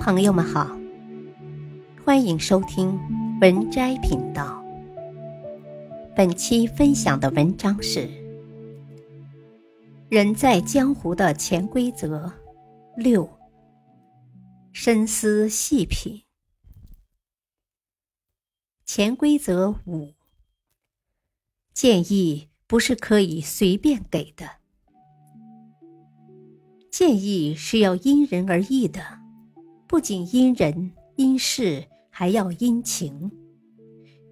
朋友们好，欢迎收听文摘频道。本期分享的文章是《人在江湖的潜规则六》，深思细品。潜规则五：建议不是可以随便给的，建议是要因人而异的。不仅因人因事，还要因情。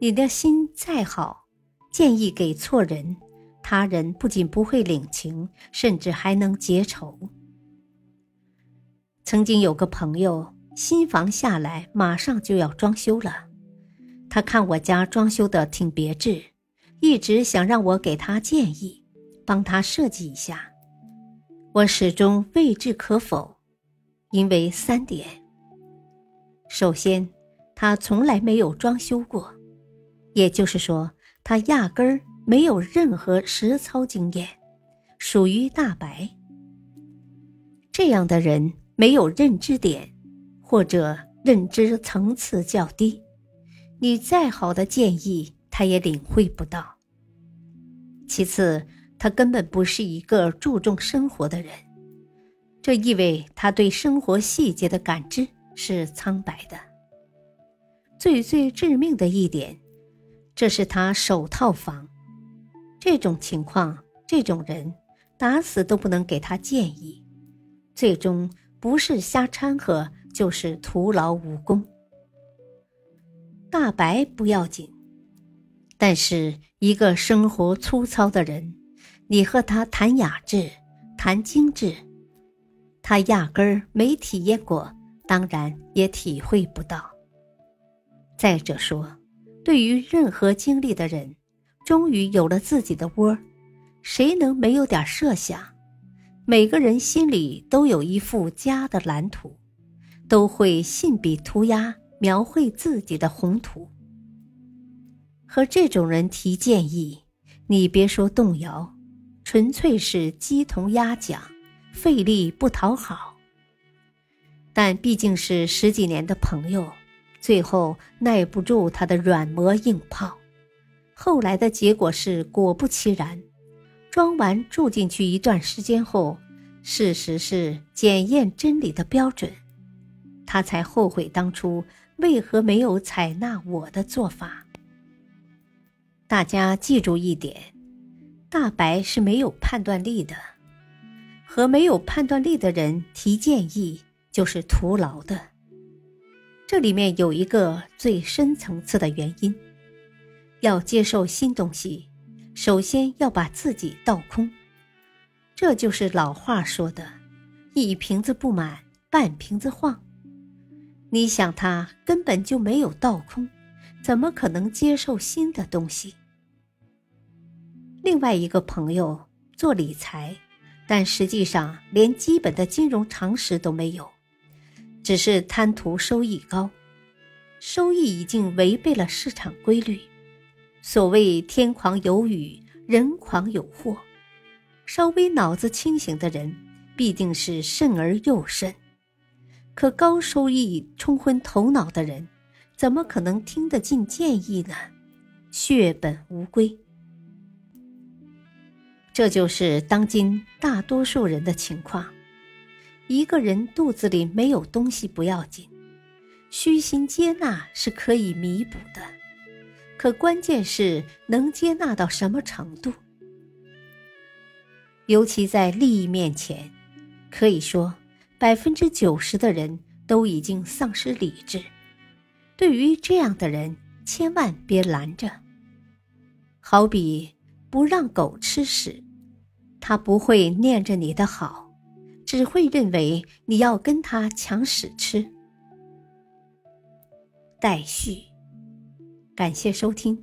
你的心再好，建议给错人，他人不仅不会领情，甚至还能结仇。曾经有个朋友，新房下来，马上就要装修了。他看我家装修的挺别致，一直想让我给他建议，帮他设计一下。我始终未置可否，因为三点。首先，他从来没有装修过，也就是说，他压根儿没有任何实操经验，属于大白。这样的人没有认知点，或者认知层次较低，你再好的建议他也领会不到。其次，他根本不是一个注重生活的人，这意味他对生活细节的感知。是苍白的。最最致命的一点，这是他首套房。这种情况，这种人，打死都不能给他建议。最终不是瞎掺和，就是徒劳无功。大白不要紧，但是一个生活粗糙的人，你和他谈雅致，谈精致，他压根儿没体验过。当然也体会不到。再者说，对于任何经历的人，终于有了自己的窝，谁能没有点设想？每个人心里都有一幅家的蓝图，都会信笔涂鸦描绘自己的宏图。和这种人提建议，你别说动摇，纯粹是鸡同鸭讲，费力不讨好。但毕竟是十几年的朋友，最后耐不住他的软磨硬泡，后来的结果是果不其然，装完住进去一段时间后，事实是检验真理的标准，他才后悔当初为何没有采纳我的做法。大家记住一点，大白是没有判断力的，和没有判断力的人提建议。就是徒劳的。这里面有一个最深层次的原因：要接受新东西，首先要把自己倒空。这就是老话说的“一瓶子不满，半瓶子晃”。你想他根本就没有倒空，怎么可能接受新的东西？另外一个朋友做理财，但实际上连基本的金融常识都没有。只是贪图收益高，收益已经违背了市场规律。所谓天狂有雨，人狂有祸。稍微脑子清醒的人，必定是慎而又慎。可高收益冲昏头脑的人，怎么可能听得进建议呢？血本无归。这就是当今大多数人的情况。一个人肚子里没有东西不要紧，虚心接纳是可以弥补的，可关键是能接纳到什么程度。尤其在利益面前，可以说百分之九十的人都已经丧失理智。对于这样的人，千万别拦着。好比不让狗吃屎，它不会念着你的好。只会认为你要跟他抢屎吃。待续。感谢收听。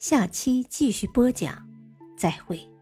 下期继续播讲。再会。